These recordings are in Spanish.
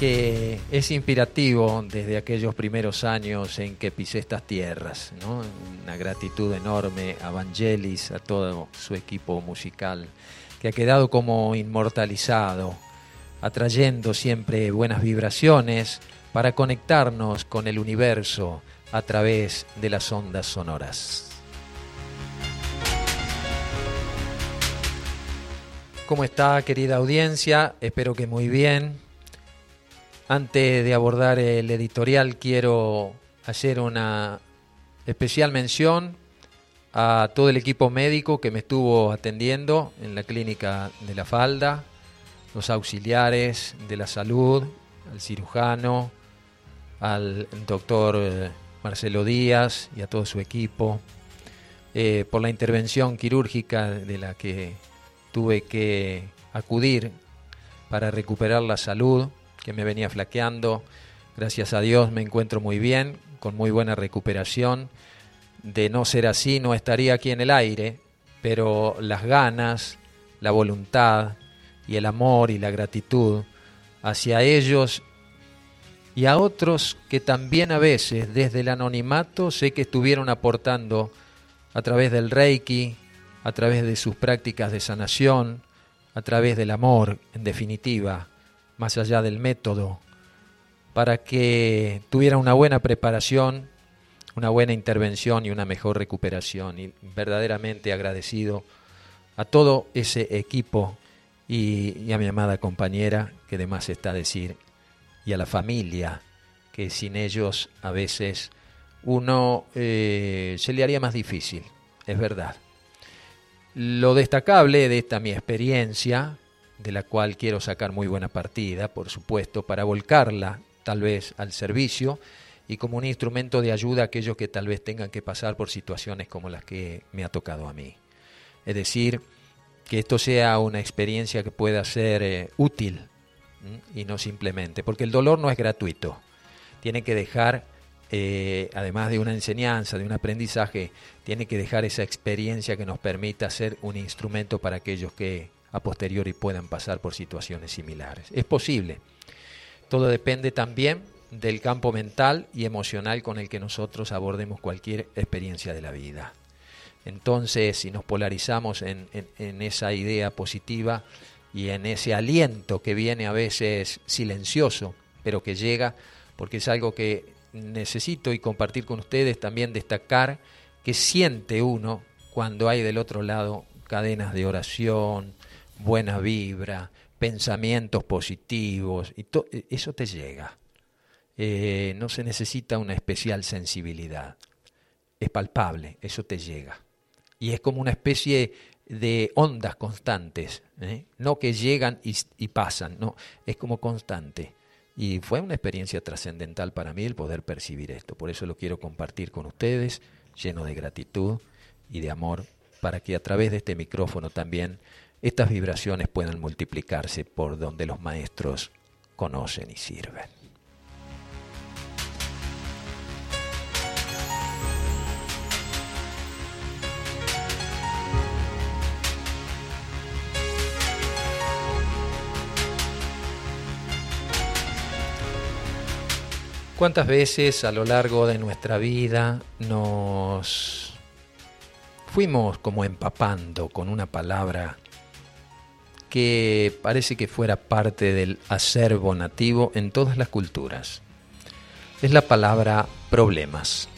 que es inspirativo desde aquellos primeros años en que pisé estas tierras. ¿no? Una gratitud enorme a Vangelis, a todo su equipo musical, que ha quedado como inmortalizado, atrayendo siempre buenas vibraciones para conectarnos con el universo a través de las ondas sonoras. ¿Cómo está querida audiencia? Espero que muy bien. Antes de abordar el editorial quiero hacer una especial mención a todo el equipo médico que me estuvo atendiendo en la clínica de la falda, los auxiliares de la salud, al cirujano, al doctor eh, Marcelo Díaz y a todo su equipo, eh, por la intervención quirúrgica de la que tuve que acudir para recuperar la salud que me venía flaqueando. Gracias a Dios me encuentro muy bien, con muy buena recuperación. De no ser así no estaría aquí en el aire, pero las ganas, la voluntad y el amor y la gratitud hacia ellos y a otros que también a veces desde el anonimato sé que estuvieron aportando a través del Reiki, a través de sus prácticas de sanación, a través del amor, en definitiva, más allá del método, para que tuviera una buena preparación, una buena intervención y una mejor recuperación. Y verdaderamente agradecido a todo ese equipo y, a mi amada compañera, que además está a decir, y a la familia, que sin ellos a veces uno eh, se le haría más difícil, es verdad. Lo destacable de esta mi experiencia, de la cual quiero sacar muy buena partida, por supuesto, para volcarla tal vez al servicio y como un instrumento de ayuda a aquellos que tal vez tengan que pasar por situaciones como las que me ha tocado a mí. Es decir, que esto sea una experiencia que pueda ser eh, útil y no simplemente, porque el dolor no es gratuito, tiene que dejar eh, además de una enseñanza, de un aprendizaje, tiene que dejar esa experiencia que nos permita ser un instrumento para aquellos que a posteriori puedan pasar por situaciones similares. Es posible. Todo depende también del campo mental y emocional con el que nosotros abordemos cualquier experiencia de la vida. Entonces, si nos polarizamos en, en esa idea positiva y en ese aliento que viene a veces silencioso, pero que llega, porque es algo que necesito y compartir con ustedes también destacar que siente uno cuando hay del otro lado cadenas de oración, buena vibra, pensamientos positivos, y eso te llega. Eh, no se necesita una especial sensibilidad. Es palpable, eso te llega. Y es como una especie de ondas constantes, ¿eh? no que llegan y, y pasan, no, es como constante. Y fue una experiencia trascendental para mí el poder percibir esto. Por eso lo quiero compartir con ustedes, lleno de gratitud y de amor, para que a través de este micrófono también estas vibraciones puedan multiplicarse por donde los maestros conocen y sirven. ¿Cuántas veces a lo largo de nuestra vida nos fuimos como empapando con una palabra que parece que fuera parte del acervo nativo en todas las culturas? Es la palabra problemas.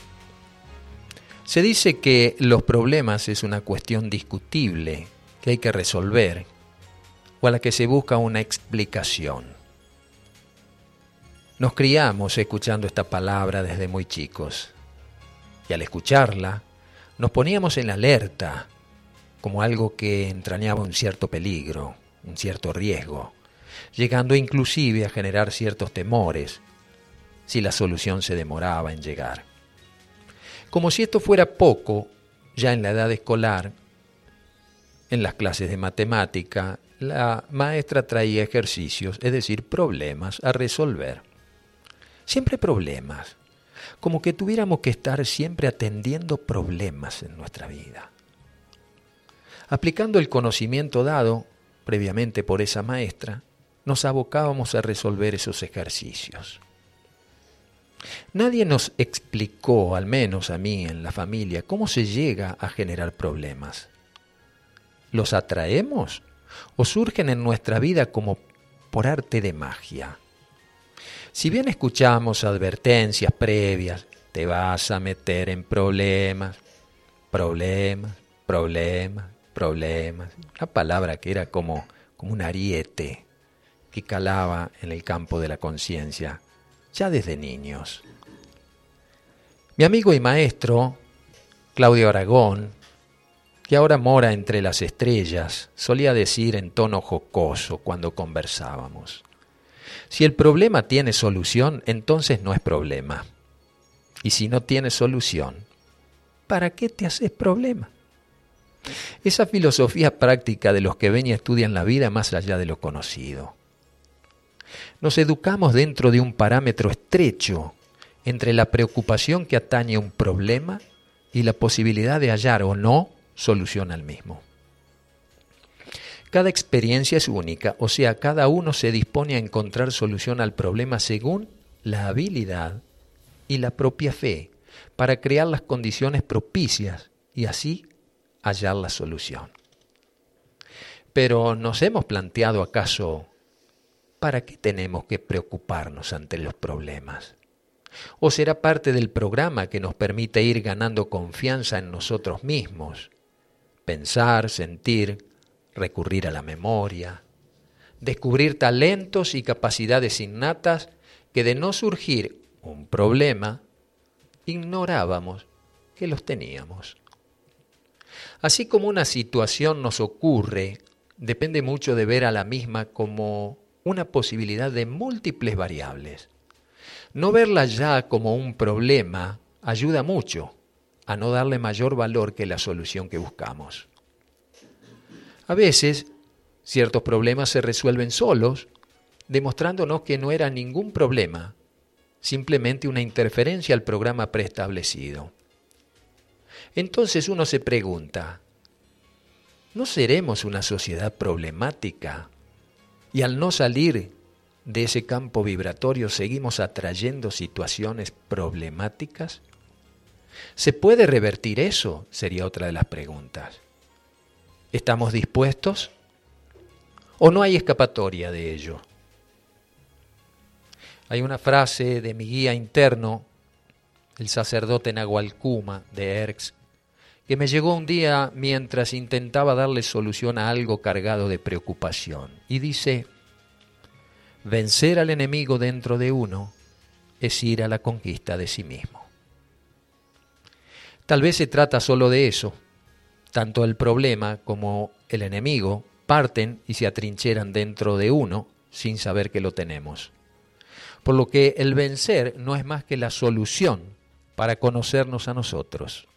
Se dice que los problemas es una cuestión discutible que hay que resolver o a la que se busca una explicación. Nos criamos escuchando esta palabra desde muy chicos y al escucharla nos poníamos en alerta como algo que entrañaba un cierto peligro, un cierto riesgo, llegando inclusive a generar ciertos temores si la solución se demoraba en llegar. Como si esto fuera poco, ya en la edad escolar, en las clases de matemática, la maestra traía ejercicios, es decir, problemas a resolver. Siempre problemas. Como que tuviéramos que estar siempre atendiendo problemas en nuestra vida. Aplicando el conocimiento dado previamente por esa maestra, nos abocábamos a resolver esos ejercicios. Nadie nos explicó, al menos a mí en la familia, cómo se llega a generar problemas. ¿Los atraemos o surgen en nuestra vida como por arte de magia? Si bien escuchamos advertencias previas, te vas a meter en problemas, problemas, problemas, problemas, una palabra que era como, como un ariete que calaba en el campo de la conciencia ya desde niños. Mi amigo y maestro, Claudio Aragón, que ahora mora entre las estrellas, solía decir en tono jocoso cuando conversábamos, si el problema tiene solución, entonces no es problema. Y si no tiene solución, ¿para qué te haces problema? Esa filosofía práctica de los que ven y estudian la vida más allá de lo conocido. Nos educamos dentro de un parámetro estrecho entre la preocupación que atañe a un problema y la posibilidad de hallar o no solución al mismo. Cada experiencia es única, o sea, cada uno se dispone a encontrar solución al problema según la habilidad y la propia fe para crear las condiciones propicias y así hallar la solución. Pero ¿nos hemos planteado acaso ¿para qué tenemos que preocuparnos ante los problemas? ¿O será parte del programa que nos permite ir ganando confianza en nosotros mismos? Pensar, sentir, recurrir a la memoria, descubrir talentos y capacidades innatas que de no surgir un problema, ignorábamos que los teníamos. Así como una situación nos ocurre, depende mucho de ver a la misma como una posibilidad de múltiples variables. No verla ya como un problema ayuda mucho a no darle mayor valor que la solución que buscamos. A veces, ciertos problemas se resuelven solos, demostrándonos que no era ningún problema, simplemente una interferencia al programa preestablecido. Entonces uno se pregunta, ¿no seremos una sociedad problemática y al no salir de ese campo vibratorio seguimos atrayendo situaciones problemáticas? ¿Se puede revertir eso? Sería otra de las preguntas. ¿Estamos dispuestos? ¿O no hay escapatoria de ello? Hay una frase de mi guía interno, el sacerdote Nahualcuma de Erx, que me llegó un día mientras intentaba darle solución a algo cargado de preocupación. Y dice, vencer al enemigo dentro de uno es ir a la conquista de sí mismo. Tal vez se trata solo de eso. Tanto el problema como el enemigo parten y se atrincheran dentro de uno sin saber que lo tenemos. Por lo que el vencer no es más que la solución para conocernos a nosotros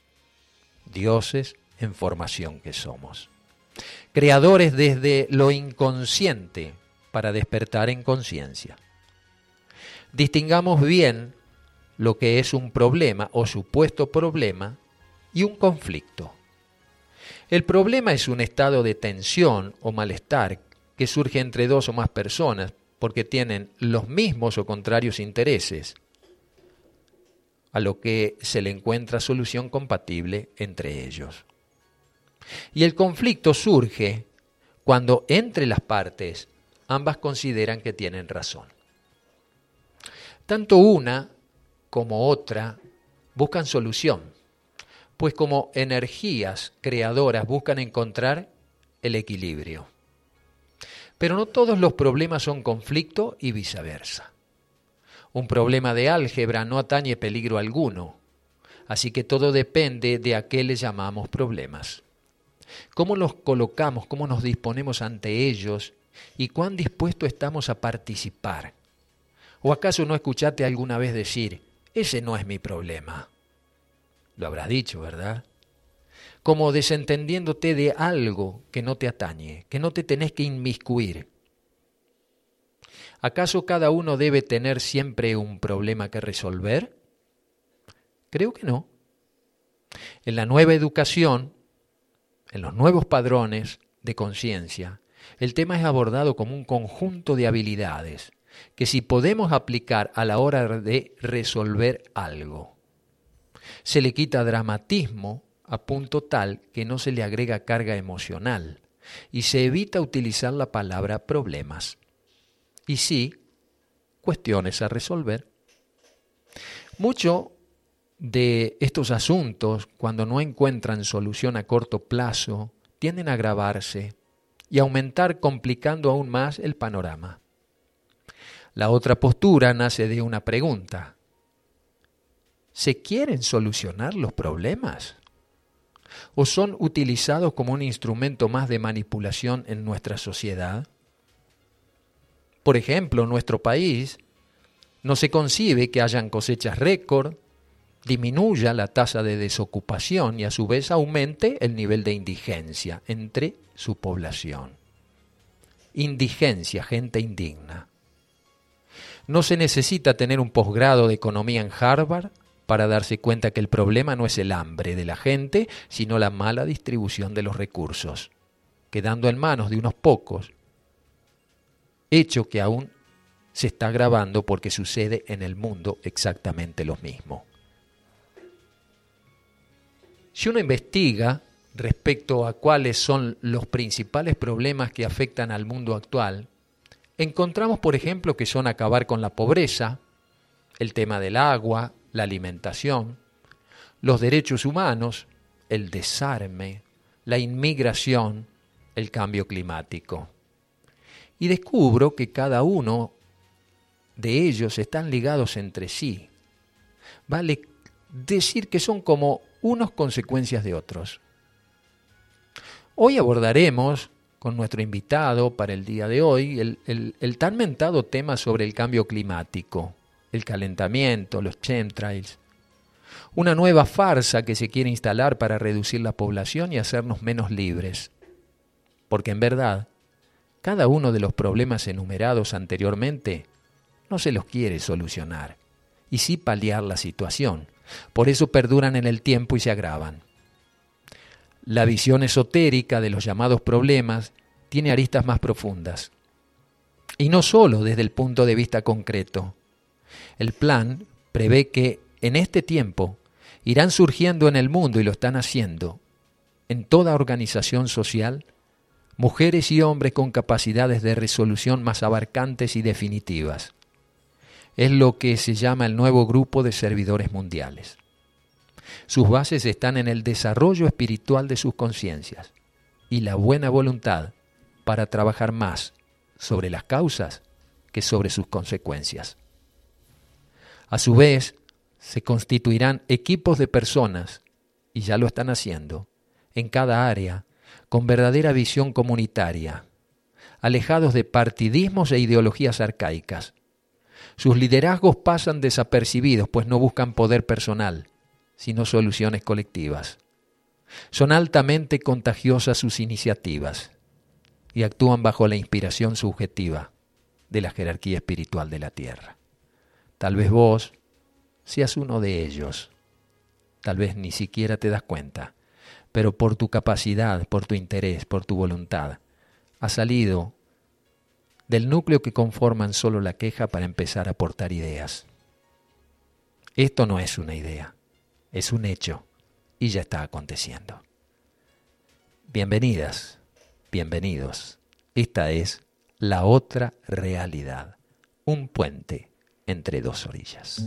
dioses en formación que somos. Creadores desde lo inconsciente para despertar en conciencia. Distingamos bien lo que es un problema o supuesto problema y un conflicto. El problema es un estado de tensión o malestar que surge entre dos o más personas porque tienen los mismos o contrarios intereses a lo que se le encuentra solución compatible entre ellos. Y el conflicto surge cuando entre las partes ambas consideran que tienen razón. Tanto una como otra buscan solución, pues como energías creadoras buscan encontrar el equilibrio. Pero no todos los problemas son conflicto y viceversa. Un problema de álgebra no atañe peligro alguno, así que todo depende de a qué le llamamos problemas. ¿Cómo los colocamos, cómo nos disponemos ante ellos y cuán dispuestos estamos a participar? ¿O acaso no escuchaste alguna vez decir, ese no es mi problema? Lo habrás dicho, ¿verdad? Como desentendiéndote de algo que no te atañe, que no te tenés que inmiscuir. ¿Acaso cada uno debe tener siempre un problema que resolver? Creo que no. En la nueva educación, en los nuevos padrones de conciencia, El tema es abordado como un conjunto de habilidades que si podemos aplicar a la hora de resolver algo. Se le quita dramatismo a punto tal que no se le agrega carga emocional y se evita utilizar la palabra problemas. Y sí, cuestiones a resolver. Mucho de estos asuntos, cuando no encuentran solución a corto plazo, tienden a agravarse y aumentar complicando aún más el panorama. La otra postura nace de una pregunta. ¿Se quieren solucionar los problemas? ¿O son utilizados como un instrumento más de manipulación en nuestra sociedad? Por ejemplo, en nuestro país no se concibe que hayan cosechas récord, disminuya la tasa de desocupación y a su vez aumente el nivel de indigencia entre su población. Indigencia, gente indigna. No se necesita tener un posgrado de economía en Harvard para darse cuenta que el problema no es el hambre de la gente, sino la mala distribución de los recursos, quedando en manos de unos pocos, hecho que aún se está agravando porque sucede en el mundo exactamente lo mismo. Si uno investiga respecto a cuáles son los principales problemas que afectan al mundo actual, encontramos, por ejemplo, que son acabar con la pobreza, el tema del agua, la alimentación, los derechos humanos, el desarme, la inmigración, el cambio climático. Y descubro que cada uno de ellos están ligados entre sí. Vale decir que son como unos consecuencias de otros. Hoy abordaremos con nuestro invitado para el día de hoy el, tan mentado tema sobre el cambio climático, el calentamiento, los chemtrails. Una nueva farsa que se quiere instalar para reducir la población y hacernos menos libres. Porque en verdad, cada uno de los problemas enumerados anteriormente no se los quiere solucionar, y sí paliar la situación. Por eso perduran en el tiempo y se agravan. La visión esotérica de los llamados problemas tiene aristas más profundas. Y no solo desde el punto de vista concreto. El plan prevé que en este tiempo irán surgiendo en el mundo, y lo están haciendo, en toda organización social, mujeres y hombres con capacidades de resolución más abarcantes y definitivas es lo que se llama el nuevo grupo de servidores mundiales. Sus bases están en el desarrollo espiritual de sus conciencias y la buena voluntad para trabajar más sobre las causas que sobre sus consecuencias. A su vez, se constituirán equipos de personas, y ya lo están haciendo, en cada área, con verdadera visión comunitaria, alejados de partidismos e ideologías arcaicas, sus liderazgos pasan desapercibidos, pues no buscan poder personal, sino soluciones colectivas. Son altamente contagiosas sus iniciativas y actúan bajo la inspiración subjetiva de la jerarquía espiritual de la tierra. Tal vez vos seas uno de ellos, tal vez ni siquiera te das cuenta, pero por tu capacidad, por tu interés, por tu voluntad, has salido del núcleo que conforman solo la queja para empezar a aportar ideas. Esto no es una idea, es un hecho y ya está aconteciendo. Bienvenidas, bienvenidos. Esta es la otra realidad, un puente entre dos orillas.